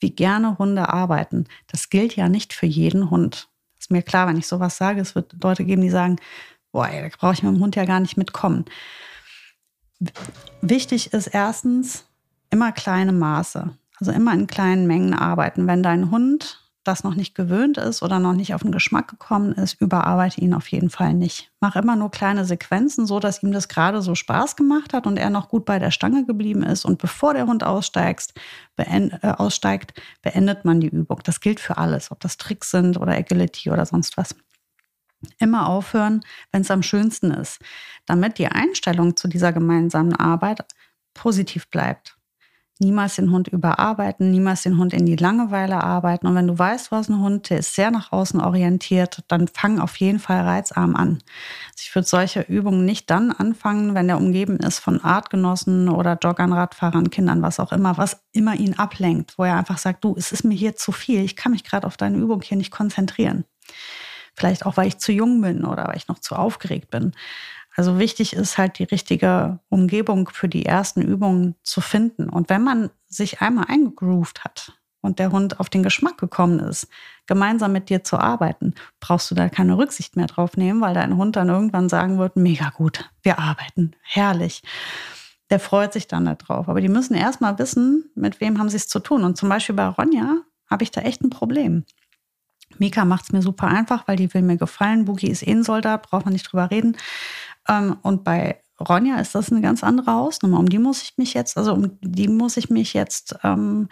wie gerne Hunde arbeiten. Das gilt ja nicht für jeden Hund. Ist mir klar, wenn ich sowas sage, es wird Leute geben, die sagen, boah, da brauche ich mit dem Hund ja gar nicht mitkommen. Wichtig ist erstens immer kleine Maße, also immer in kleinen Mengen arbeiten. Wenn dein Hund das noch nicht gewöhnt ist oder noch nicht auf den Geschmack gekommen ist, überarbeite ihn auf jeden Fall nicht. Mach immer nur kleine Sequenzen, so dass ihm das gerade so Spaß gemacht hat und er noch gut bei der Stange geblieben ist. Und bevor der Hund aussteigt, beend, äh, aussteigt beendet man die Übung. Das gilt für alles, ob das Tricks sind oder Agility oder sonst was. Immer aufhören, wenn es am schönsten ist, damit die Einstellung zu dieser gemeinsamen Arbeit positiv bleibt niemals den Hund überarbeiten, niemals den Hund in die Langeweile arbeiten. Und wenn du weißt, hast einen Hund, der ist sehr nach außen orientiert, dann fang auf jeden Fall reizarm an. Also ich würde solche Übungen nicht dann anfangen, wenn der umgeben ist von Artgenossen oder Joggern, Radfahrern, Kindern, was auch immer, was immer ihn ablenkt, wo er einfach sagt, du, es ist mir hier zu viel, ich kann mich gerade auf deine Übung hier nicht konzentrieren. Vielleicht auch, weil ich zu jung bin oder weil ich noch zu aufgeregt bin. Also wichtig ist halt die richtige Umgebung für die ersten Übungen zu finden. Und wenn man sich einmal eingegroovt hat und der Hund auf den Geschmack gekommen ist, gemeinsam mit dir zu arbeiten, brauchst du da keine Rücksicht mehr drauf nehmen, weil dein Hund dann irgendwann sagen wird, mega gut, wir arbeiten, herrlich. Der freut sich dann darauf. Aber die müssen erstmal wissen, mit wem haben sie es zu tun. Und zum Beispiel bei Ronja habe ich da echt ein Problem. Mika macht es mir super einfach, weil die will mir gefallen. Boogie ist eh ein Soldat, braucht man nicht drüber reden. Ähm, und bei Ronja ist das eine ganz andere Hausnummer. Um die muss ich mich jetzt, also um die muss ich mich jetzt ähm,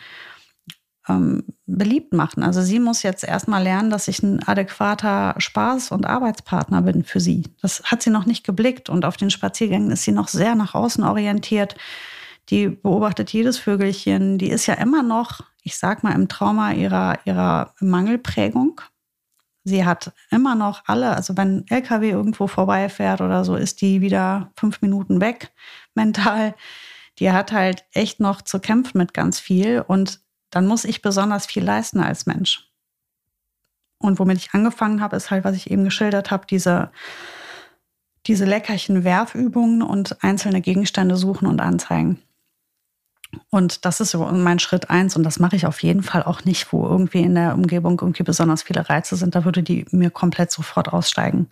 ähm, beliebt machen. Also sie muss jetzt erstmal lernen, dass ich ein adäquater Spaß- und Arbeitspartner bin für sie. Das hat sie noch nicht geblickt und auf den Spaziergängen ist sie noch sehr nach außen orientiert. Die beobachtet jedes Vögelchen. Die ist ja immer noch, ich sag mal, im Trauma ihrer, ihrer Mangelprägung. Sie hat immer noch alle, also wenn LKW irgendwo vorbeifährt oder so, ist die wieder fünf Minuten weg mental. Die hat halt echt noch zu kämpfen mit ganz viel und dann muss ich besonders viel leisten als Mensch. Und womit ich angefangen habe, ist halt, was ich eben geschildert habe, diese, diese leckerchen Werfübungen und einzelne Gegenstände suchen und anzeigen. Und das ist mein Schritt eins und das mache ich auf jeden Fall auch nicht, wo irgendwie in der Umgebung irgendwie besonders viele Reize sind. Da würde die mir komplett sofort aussteigen.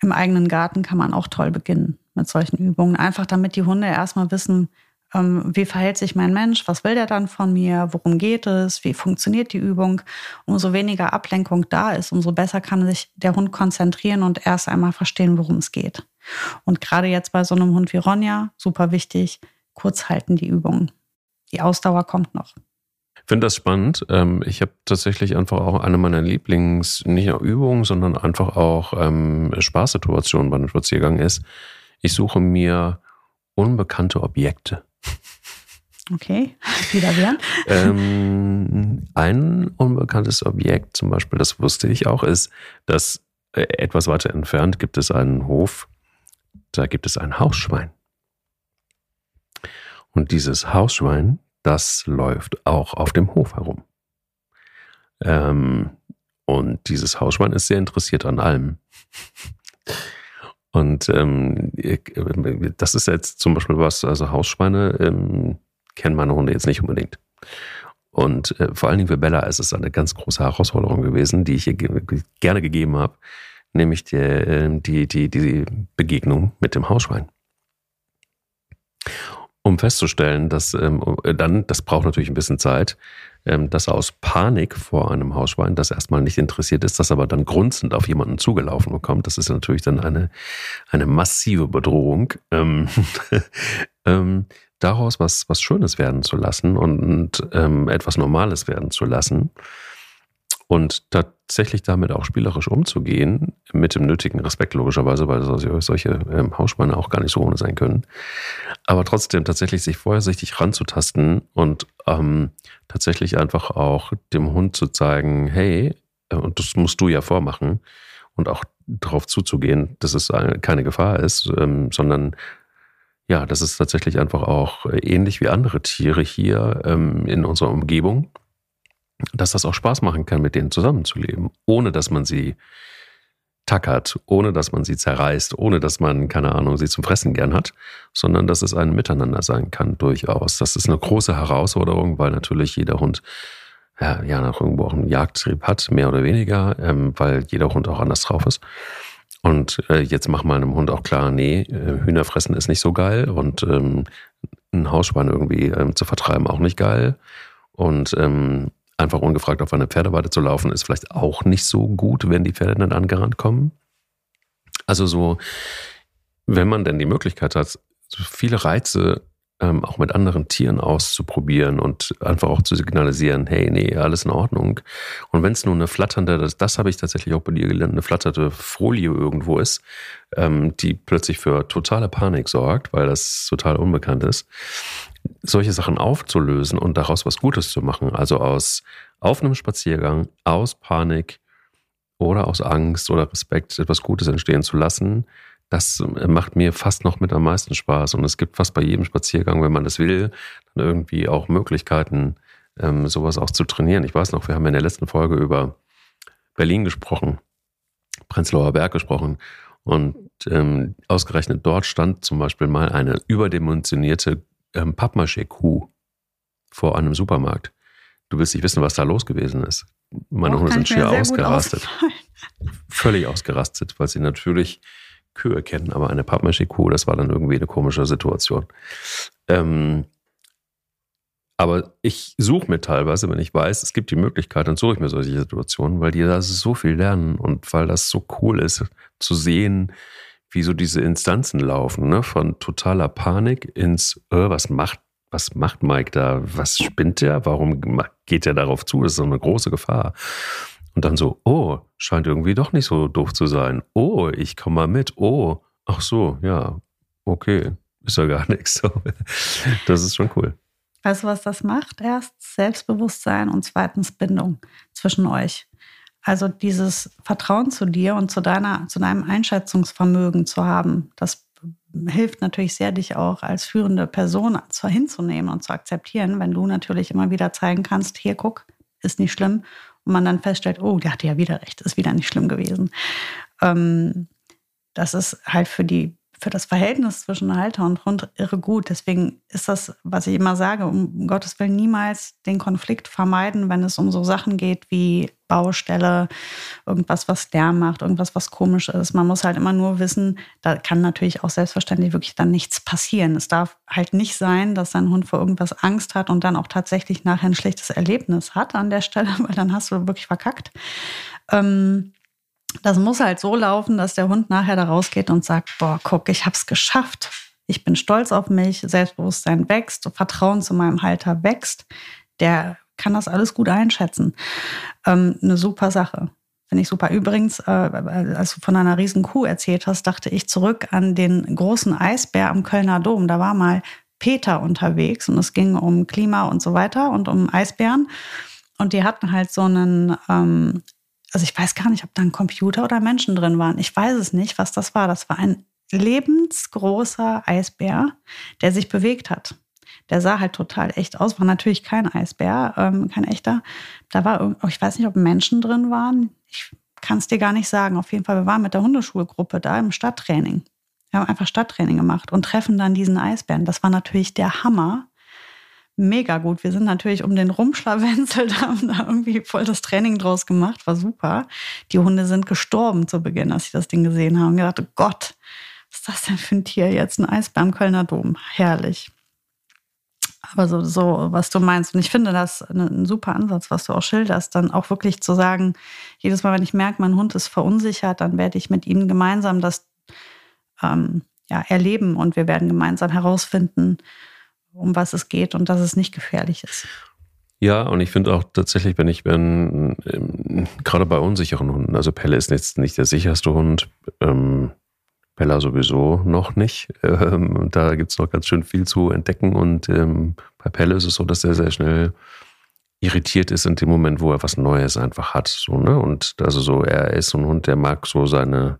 Im eigenen Garten kann man auch toll beginnen mit solchen Übungen. Einfach damit die Hunde erstmal wissen, ähm, wie verhält sich mein Mensch, was will der dann von mir, worum geht es, wie funktioniert die Übung. Umso weniger Ablenkung da ist, umso besser kann sich der Hund konzentrieren und erst einmal verstehen, worum es geht. Und gerade jetzt bei so einem Hund wie Ronja, super wichtig, kurz halten die Übungen die Ausdauer kommt noch. finde das spannend. Ähm, ich habe tatsächlich einfach auch eine meiner Lieblings, nicht nur Übungen, sondern einfach auch ähm, Spaßsituationen bei einem Spaziergang ist. Ich suche mir unbekannte Objekte. Okay, wieder wer? ähm, ein unbekanntes Objekt, zum Beispiel, das wusste ich auch, ist, dass äh, etwas weiter entfernt gibt es einen Hof, da gibt es ein Hausschwein. Und dieses Hausschwein, das läuft auch auf dem Hof herum. Ähm, und dieses Hausschwein ist sehr interessiert an allem. Und ähm, das ist jetzt zum Beispiel was, also Hausschweine ähm, kennen meine Hunde jetzt nicht unbedingt. Und äh, vor allen Dingen für Bella ist es eine ganz große Herausforderung gewesen, die ich ihr gerne gegeben habe, nämlich die, äh, die, die, die Begegnung mit dem Hausschwein. Um festzustellen, dass ähm, dann, das braucht natürlich ein bisschen Zeit, ähm, dass aus Panik vor einem Hausschwein, das erstmal nicht interessiert ist, das aber dann grunzend auf jemanden zugelaufen bekommt, das ist natürlich dann eine, eine massive Bedrohung. Ähm, ähm, daraus was, was Schönes werden zu lassen und ähm, etwas Normales werden zu lassen und tatsächlich damit auch spielerisch umzugehen, mit dem nötigen Respekt logischerweise, weil solche ähm, Hausschweine auch gar nicht so ohne sein können, aber trotzdem tatsächlich sich vorsichtig ranzutasten und ähm, tatsächlich einfach auch dem Hund zu zeigen, hey, äh, und das musst du ja vormachen und auch darauf zuzugehen, dass es keine Gefahr ist, ähm, sondern ja, das ist tatsächlich einfach auch ähnlich wie andere Tiere hier ähm, in unserer Umgebung, dass das auch Spaß machen kann, mit denen zusammenzuleben, ohne dass man sie tackert, ohne dass man sie zerreißt, ohne dass man, keine Ahnung, sie zum Fressen gern hat, sondern dass es ein Miteinander sein kann, durchaus. Das ist eine große Herausforderung, weil natürlich jeder Hund ja, ja noch irgendwo auch einen Jagdtrieb hat, mehr oder weniger, ähm, weil jeder Hund auch anders drauf ist. Und äh, jetzt mach mal einem Hund auch klar, nee, äh, Hühner fressen ist nicht so geil und ähm, ein Hausschwein irgendwie ähm, zu vertreiben auch nicht geil. Und ähm, einfach ungefragt auf eine Pferdeweide zu laufen, ist vielleicht auch nicht so gut, wenn die Pferde dann angerannt kommen. Also so, wenn man denn die Möglichkeit hat, so viele Reize ähm, auch mit anderen Tieren auszuprobieren und einfach auch zu signalisieren, hey, nee, alles in Ordnung. Und wenn es nur eine flatternde, das, das habe ich tatsächlich auch bei dir gelernt, eine flatterte Folie irgendwo ist, ähm, die plötzlich für totale Panik sorgt, weil das total unbekannt ist, solche Sachen aufzulösen und daraus was Gutes zu machen. Also aus auf einem Spaziergang, aus Panik oder aus Angst oder Respekt etwas Gutes entstehen zu lassen, das äh, macht mir fast noch mit am meisten Spaß. Und es gibt fast bei jedem Spaziergang, wenn man das will, dann irgendwie auch Möglichkeiten, ähm, sowas auch zu trainieren. Ich weiß noch, wir haben in der letzten Folge über Berlin gesprochen, Prenzlauer Berg gesprochen. Und ähm, ausgerechnet dort stand zum Beispiel mal eine überdimensionierte ähm, Pappmaché-Kuh vor einem Supermarkt. Du willst nicht wissen, was da los gewesen ist. Meine Hunde sind schier ausgerastet. Völlig ausgerastet, weil sie natürlich Kühe kennen, aber eine Pappmaché-Kuh, das war dann irgendwie eine komische Situation. Ähm, aber ich suche mir teilweise, wenn ich weiß, es gibt die Möglichkeit, dann suche ich mir solche Situationen, weil die da so viel lernen und weil das so cool ist, zu sehen, wie so diese Instanzen laufen, ne? von totaler Panik ins, äh, was macht, was macht Mike da? Was spinnt der? Warum geht er darauf zu? Das ist so eine große Gefahr. Und dann so, oh, scheint irgendwie doch nicht so doof zu sein. Oh, ich komme mal mit. Oh, ach so, ja, okay, ist ja gar nichts. Das ist schon cool. Weißt du, was das macht? Erst Selbstbewusstsein und zweitens Bindung zwischen euch. Also dieses Vertrauen zu dir und zu deiner, zu deinem Einschätzungsvermögen zu haben, das hilft natürlich sehr, dich auch als führende Person hinzunehmen und zu akzeptieren, wenn du natürlich immer wieder zeigen kannst, hier guck, ist nicht schlimm und man dann feststellt, oh, der hatte ja wieder recht, ist wieder nicht schlimm gewesen. Ähm, das ist halt für die für das Verhältnis zwischen Halter und Hund irre gut. Deswegen ist das, was ich immer sage, um Gottes Willen niemals den Konflikt vermeiden, wenn es um so Sachen geht wie Baustelle, irgendwas, was Lärm macht, irgendwas, was komisch ist. Man muss halt immer nur wissen, da kann natürlich auch selbstverständlich wirklich dann nichts passieren. Es darf halt nicht sein, dass sein Hund vor irgendwas Angst hat und dann auch tatsächlich nachher ein schlechtes Erlebnis hat an der Stelle, weil dann hast du wirklich verkackt. Ähm, das muss halt so laufen, dass der Hund nachher da rausgeht und sagt, boah, guck, ich hab's geschafft. Ich bin stolz auf mich, Selbstbewusstsein wächst, Vertrauen zu meinem Halter wächst. Der kann das alles gut einschätzen. Ähm, eine super Sache. Finde ich super. Übrigens, äh, als du von einer riesen Kuh erzählt hast, dachte ich zurück an den großen Eisbär am Kölner Dom. Da war mal Peter unterwegs und es ging um Klima und so weiter und um Eisbären. Und die hatten halt so einen, ähm, also ich weiß gar nicht, ob da ein Computer oder Menschen drin waren. Ich weiß es nicht, was das war. Das war ein lebensgroßer Eisbär, der sich bewegt hat. Der sah halt total echt aus, war natürlich kein Eisbär, ähm, kein echter. Da war, ich weiß nicht, ob Menschen drin waren. Ich kann es dir gar nicht sagen. Auf jeden Fall, wir waren mit der Hundeschulgruppe da im Stadttraining. Wir haben einfach Stadttraining gemacht und treffen dann diesen Eisbären. Das war natürlich der Hammer. Mega gut. Wir sind natürlich um den rumschlawenzelt, haben da irgendwie voll das Training draus gemacht. War super. Die Hunde sind gestorben zu Beginn, als ich das Ding gesehen habe. Und gedacht, oh Gott, was ist das denn für ein Tier jetzt? Ein Eisbär im Kölner Dom. Herrlich. Aber so, so, was du meinst. Und ich finde das ein super Ansatz, was du auch schilderst, dann auch wirklich zu sagen, jedes Mal, wenn ich merke, mein Hund ist verunsichert, dann werde ich mit ihm gemeinsam das ähm, ja, erleben und wir werden gemeinsam herausfinden, um was es geht und dass es nicht gefährlich ist. Ja, und ich finde auch tatsächlich, wenn ich bin, ähm, gerade bei unsicheren Hunden, also Pelle ist jetzt nicht der sicherste Hund, ähm, Bella sowieso noch nicht. Ähm, da gibt es noch ganz schön viel zu entdecken. Und ähm, bei Pelle ist es so, dass er sehr schnell irritiert ist in dem Moment, wo er was Neues einfach hat. So, ne? Und also so, er ist so ein Hund, der mag so seine,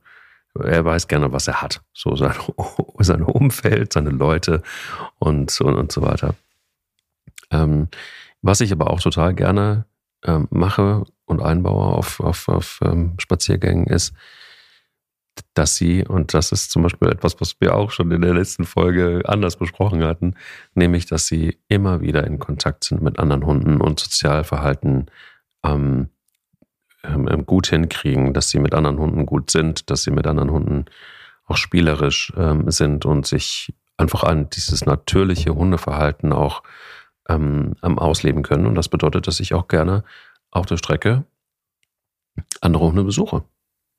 er weiß gerne, was er hat. So sein, sein Umfeld, seine Leute und, und, und so weiter. Ähm, was ich aber auch total gerne ähm, mache und einbaue auf, auf, auf ähm, Spaziergängen ist, dass sie, und das ist zum Beispiel etwas, was wir auch schon in der letzten Folge anders besprochen hatten, nämlich, dass sie immer wieder in Kontakt sind mit anderen Hunden und Sozialverhalten ähm, ähm, gut hinkriegen, dass sie mit anderen Hunden gut sind, dass sie mit anderen Hunden auch spielerisch ähm, sind und sich einfach an dieses natürliche Hundeverhalten auch ähm, ausleben können. Und das bedeutet, dass ich auch gerne auf der Strecke andere Hunde besuche.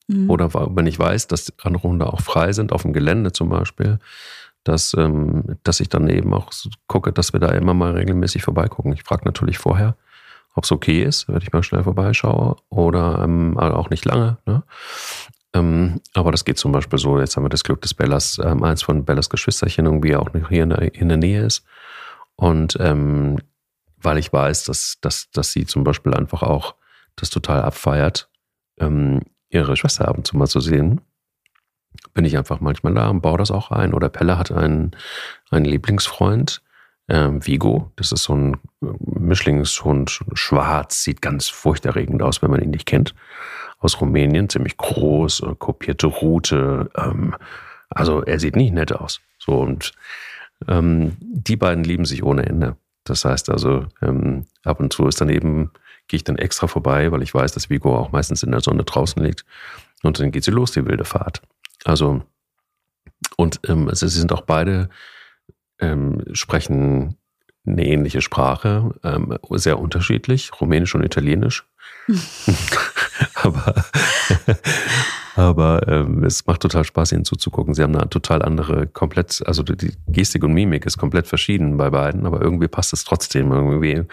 Mhm. Oder wenn ich weiß, dass andere Hunde auch frei sind, auf dem Gelände zum Beispiel, dass, ähm, dass ich dann eben auch gucke, dass wir da immer mal regelmäßig vorbeigucken. Ich frage natürlich vorher, ob es okay ist, wenn ich mal schnell vorbeischaue oder ähm, auch nicht lange. Ne? Ähm, aber das geht zum Beispiel so, jetzt haben wir das Glück, dass Bellas, ähm, eins von Bellas Geschwisterchen irgendwie auch hier in der, in der Nähe ist. Und ähm, weil ich weiß, dass, dass, dass sie zum Beispiel einfach auch das total abfeiert, ähm, ihre Schwester ab und zu mal zu sehen, bin ich einfach manchmal da und baue das auch ein. Oder Pelle hat einen, einen Lieblingsfreund, ähm, Vigo. Das ist so ein äh, Mischlingshund, schwarz, sieht ganz furchterregend aus, wenn man ihn nicht kennt. Aus Rumänien, ziemlich groß, äh, kopierte Rute. Ähm, also er sieht nicht nett aus. So und ähm, die beiden lieben sich ohne Ende. Das heißt also, ähm, ab und zu ist dann eben gehe ich dann extra vorbei, weil ich weiß, dass Vigo auch meistens in der Sonne draußen liegt. Und dann geht sie los, die wilde Fahrt. Also, und ähm, sie sind auch beide, ähm, sprechen eine ähnliche Sprache, ähm, sehr unterschiedlich, Rumänisch und Italienisch. aber aber ähm, es macht total Spaß, ihnen zuzugucken. Sie haben eine total andere, komplett, also die Gestik und Mimik ist komplett verschieden bei beiden, aber irgendwie passt es trotzdem. Irgendwie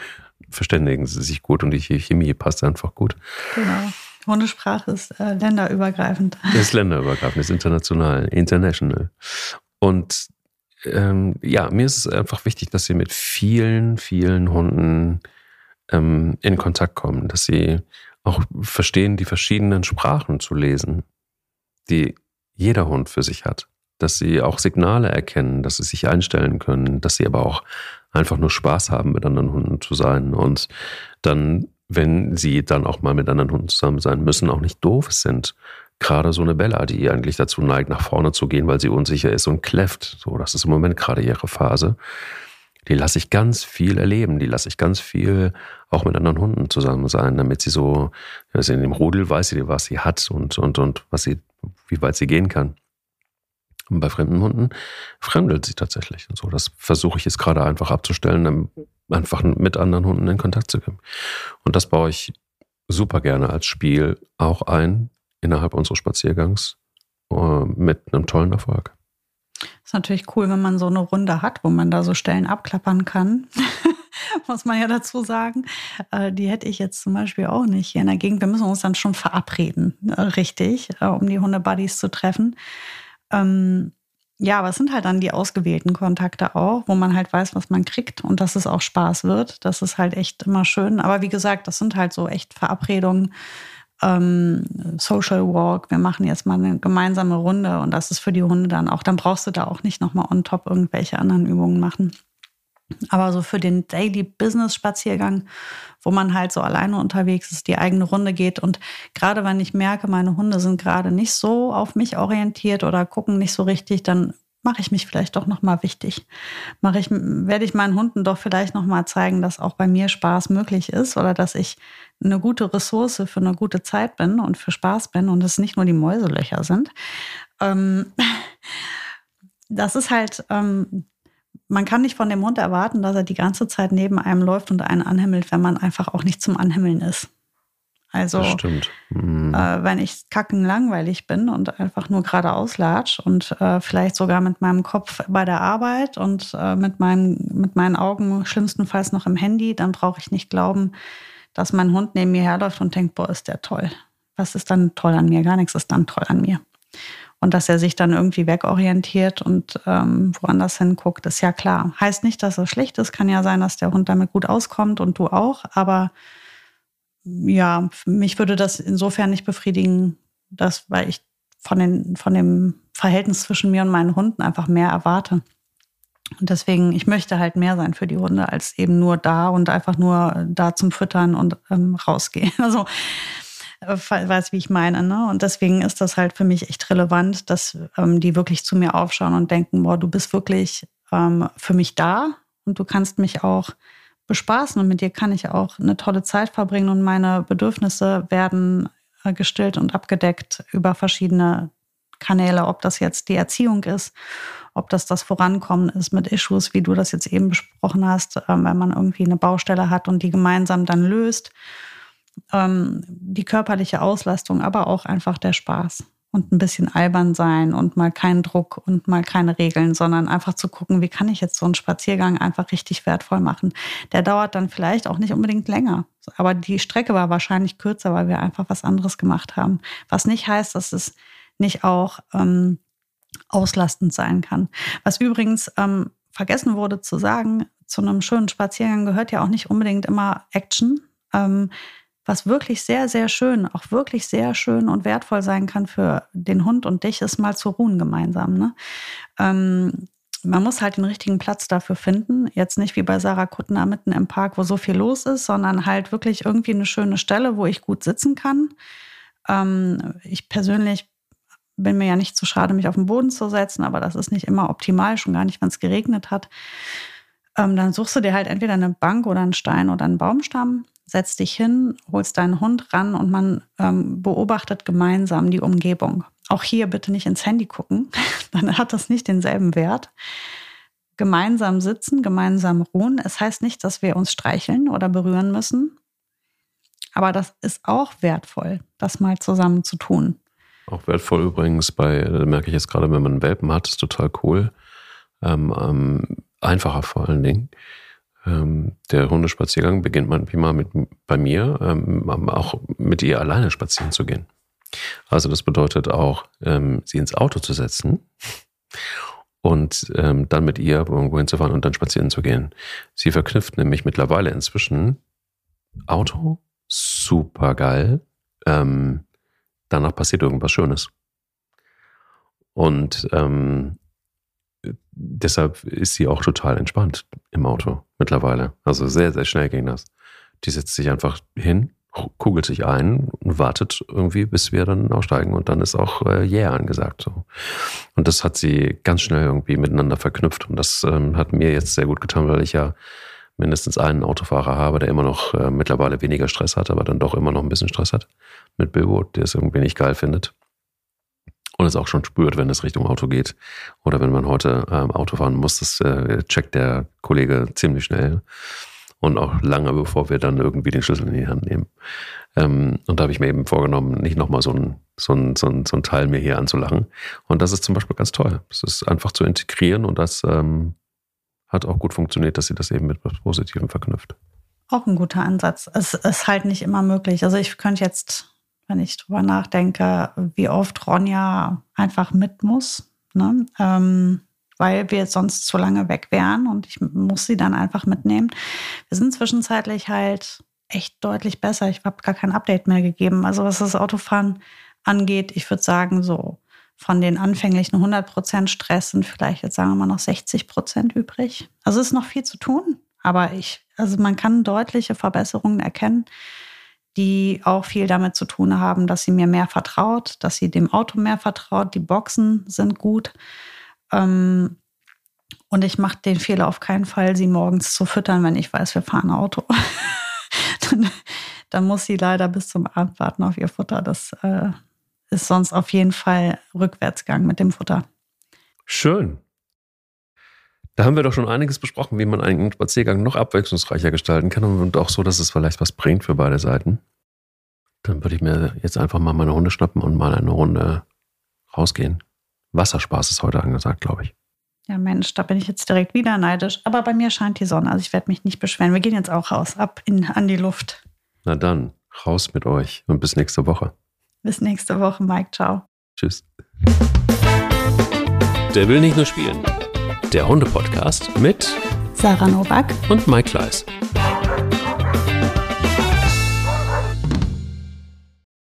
verständigen sie sich gut und die Chemie passt einfach gut. Genau. Hundesprache ist äh, länderübergreifend. Ist länderübergreifend, ist international, international. Und ähm, ja, mir ist es einfach wichtig, dass sie mit vielen, vielen Hunden ähm, in Kontakt kommen, dass sie auch verstehen, die verschiedenen Sprachen zu lesen, die jeder Hund für sich hat. Dass sie auch Signale erkennen, dass sie sich einstellen können, dass sie aber auch einfach nur Spaß haben, mit anderen Hunden zu sein und dann, wenn sie dann auch mal mit anderen Hunden zusammen sein müssen, auch nicht doof sind. Gerade so eine Bella, die eigentlich dazu neigt, nach vorne zu gehen, weil sie unsicher ist und kläfft. So, das ist im Moment gerade ihre Phase. Die lasse ich ganz viel erleben. Die lasse ich ganz viel auch mit anderen Hunden zusammen sein, damit sie so, also in dem Rudel weiß sie, was sie hat und, und, und was sie, wie weit sie gehen kann. Und bei fremden Hunden fremdelt sie tatsächlich. Und so, das versuche ich jetzt gerade einfach abzustellen, einfach mit anderen Hunden in Kontakt zu kommen. Und das baue ich super gerne als Spiel auch ein innerhalb unseres Spaziergangs äh, mit einem tollen Erfolg. Ist natürlich cool, wenn man so eine Runde hat, wo man da so Stellen abklappern kann. muss man ja dazu sagen. Äh, die hätte ich jetzt zum Beispiel auch nicht hier in der Gegend. Wir müssen uns dann schon verabreden, äh, richtig, äh, um die Hunde-Buddies zu treffen. Ähm, ja, aber es sind halt dann die ausgewählten Kontakte auch, wo man halt weiß, was man kriegt und dass es auch Spaß wird. Das ist halt echt immer schön. Aber wie gesagt, das sind halt so echt Verabredungen, ähm, Social Walk, wir machen jetzt mal eine gemeinsame Runde und das ist für die Hunde dann auch, dann brauchst du da auch nicht nochmal on top irgendwelche anderen Übungen machen. Aber so für den Daily Business Spaziergang, wo man halt so alleine unterwegs ist, die eigene Runde geht und gerade wenn ich merke, meine Hunde sind gerade nicht so auf mich orientiert oder gucken nicht so richtig, dann mache ich mich vielleicht doch noch mal wichtig. Mache ich werde ich meinen Hunden doch vielleicht noch mal zeigen, dass auch bei mir Spaß möglich ist oder dass ich eine gute Ressource für eine gute Zeit bin und für Spaß bin und es nicht nur die Mäuselöcher sind. Ähm, das ist halt, ähm, man kann nicht von dem Hund erwarten, dass er die ganze Zeit neben einem läuft und einen anhimmelt, wenn man einfach auch nicht zum Anhimmeln ist. Also mhm. äh, wenn ich kacken langweilig bin und einfach nur geradeaus latsch und äh, vielleicht sogar mit meinem Kopf bei der Arbeit und äh, mit, meinen, mit meinen Augen schlimmstenfalls noch im Handy, dann brauche ich nicht glauben, dass mein Hund neben mir herläuft und denkt, boah, ist der toll. Was ist dann toll an mir? Gar nichts ist dann toll an mir. Und dass er sich dann irgendwie wegorientiert und ähm, woanders hinguckt, ist ja klar. Heißt nicht, dass es schlecht ist. Kann ja sein, dass der Hund damit gut auskommt und du auch. Aber ja, mich würde das insofern nicht befriedigen, dass, weil ich von, den, von dem Verhältnis zwischen mir und meinen Hunden einfach mehr erwarte. Und deswegen, ich möchte halt mehr sein für die Hunde als eben nur da und einfach nur da zum Füttern und ähm, rausgehen. Also, äh, weiß, wie ich meine. Ne? Und deswegen ist das halt für mich echt relevant, dass ähm, die wirklich zu mir aufschauen und denken, boah, du bist wirklich ähm, für mich da und du kannst mich auch bespaßen und mit dir kann ich auch eine tolle Zeit verbringen und meine Bedürfnisse werden äh, gestillt und abgedeckt über verschiedene Kanäle, ob das jetzt die Erziehung ist, ob das das Vorankommen ist mit Issues, wie du das jetzt eben besprochen hast, ähm, wenn man irgendwie eine Baustelle hat und die gemeinsam dann löst, ähm, die körperliche Auslastung, aber auch einfach der Spaß und ein bisschen albern sein und mal keinen Druck und mal keine Regeln, sondern einfach zu gucken, wie kann ich jetzt so einen Spaziergang einfach richtig wertvoll machen. Der dauert dann vielleicht auch nicht unbedingt länger, aber die Strecke war wahrscheinlich kürzer, weil wir einfach was anderes gemacht haben. Was nicht heißt, dass es nicht auch ähm, auslastend sein kann. Was übrigens ähm, vergessen wurde zu sagen, zu einem schönen Spaziergang gehört ja auch nicht unbedingt immer Action. Ähm, was wirklich sehr, sehr schön, auch wirklich sehr schön und wertvoll sein kann für den Hund und dich, ist mal zu ruhen gemeinsam. Ne? Ähm, man muss halt den richtigen Platz dafür finden. Jetzt nicht wie bei Sarah Kuttner mitten im Park, wo so viel los ist, sondern halt wirklich irgendwie eine schöne Stelle, wo ich gut sitzen kann. Ähm, ich persönlich bin mir ja nicht zu schade, mich auf den Boden zu setzen, aber das ist nicht immer optimal, schon gar nicht, wenn es geregnet hat. Ähm, dann suchst du dir halt entweder eine Bank oder einen Stein oder einen Baumstamm setzt dich hin, holst deinen Hund ran und man ähm, beobachtet gemeinsam die Umgebung. Auch hier bitte nicht ins Handy gucken, dann hat das nicht denselben Wert. Gemeinsam sitzen, gemeinsam ruhen. Es heißt nicht, dass wir uns streicheln oder berühren müssen, aber das ist auch wertvoll, das mal zusammen zu tun. Auch wertvoll übrigens bei, merke ich jetzt gerade, wenn man einen Welpen hat, ist total cool. Ähm, ähm, einfacher vor allen Dingen ähm, der Hundespaziergang beginnt manchmal mit, bei mir, ähm, auch mit ihr alleine spazieren zu gehen. Also das bedeutet auch, ähm, sie ins Auto zu setzen und ähm, dann mit ihr irgendwo hinzufahren und dann spazieren zu gehen. Sie verknüpft nämlich mittlerweile inzwischen Auto, super geil, ähm, danach passiert irgendwas Schönes. Und ähm, deshalb ist sie auch total entspannt im Auto mittlerweile. Also sehr, sehr schnell ging das. Die setzt sich einfach hin, kugelt sich ein und wartet irgendwie, bis wir dann aussteigen und dann ist auch äh, Yeah angesagt. So. Und das hat sie ganz schnell irgendwie miteinander verknüpft und das ähm, hat mir jetzt sehr gut getan, weil ich ja mindestens einen Autofahrer habe, der immer noch äh, mittlerweile weniger Stress hat, aber dann doch immer noch ein bisschen Stress hat mit Bilbo, der es irgendwie nicht geil findet und es auch schon spürt, wenn es Richtung Auto geht. Oder wenn man heute ähm, Auto fahren muss, das äh, checkt der Kollege ziemlich schnell. Und auch lange bevor wir dann irgendwie den Schlüssel in die Hand nehmen. Ähm, und da habe ich mir eben vorgenommen, nicht nochmal so ein, so, ein, so, ein, so ein Teil mir hier anzulachen. Und das ist zum Beispiel ganz toll. Das ist einfach zu integrieren und das ähm, hat auch gut funktioniert, dass sie das eben mit was Positivem verknüpft. Auch ein guter Ansatz. Es ist halt nicht immer möglich. Also ich könnte jetzt, wenn ich drüber nachdenke, wie oft Ronja einfach mit muss, ne? ähm, weil wir sonst zu lange weg wären und ich muss sie dann einfach mitnehmen. Wir sind zwischenzeitlich halt echt deutlich besser. Ich habe gar kein Update mehr gegeben. Also was das Autofahren angeht, ich würde sagen, so von den anfänglichen 100% Stress sind vielleicht jetzt sagen wir mal noch 60% übrig. Also ist noch viel zu tun, aber ich, also man kann deutliche Verbesserungen erkennen, die auch viel damit zu tun haben, dass sie mir mehr vertraut, dass sie dem Auto mehr vertraut. Die Boxen sind gut. Ähm, und ich mache den Fehler auf keinen Fall, sie morgens zu füttern, wenn ich weiß, wir fahren Auto. dann, dann, muss sie leider bis zum Abend warten auf ihr Futter. Das äh, ist sonst auf jeden Fall Rückwärtsgang mit dem Futter. Schön. Da haben wir doch schon einiges besprochen, wie man einen Spaziergang noch abwechslungsreicher gestalten kann und auch so, dass es vielleicht was bringt für beide Seiten. Dann würde ich mir jetzt einfach mal meine Hunde schnappen und mal eine Runde rausgehen. Wasserspaß ist heute angesagt, glaube ich. Ja, Mensch, da bin ich jetzt direkt wieder neidisch. Aber bei mir scheint die Sonne, also ich werde mich nicht beschweren. Wir gehen jetzt auch raus, ab in, an die Luft. Na dann, raus mit euch und bis nächste Woche. Bis nächste Woche, Mike. Ciao. Tschüss. Der will nicht nur spielen. Der Hunde-Podcast mit Sarah Novak und Mike Kleiss.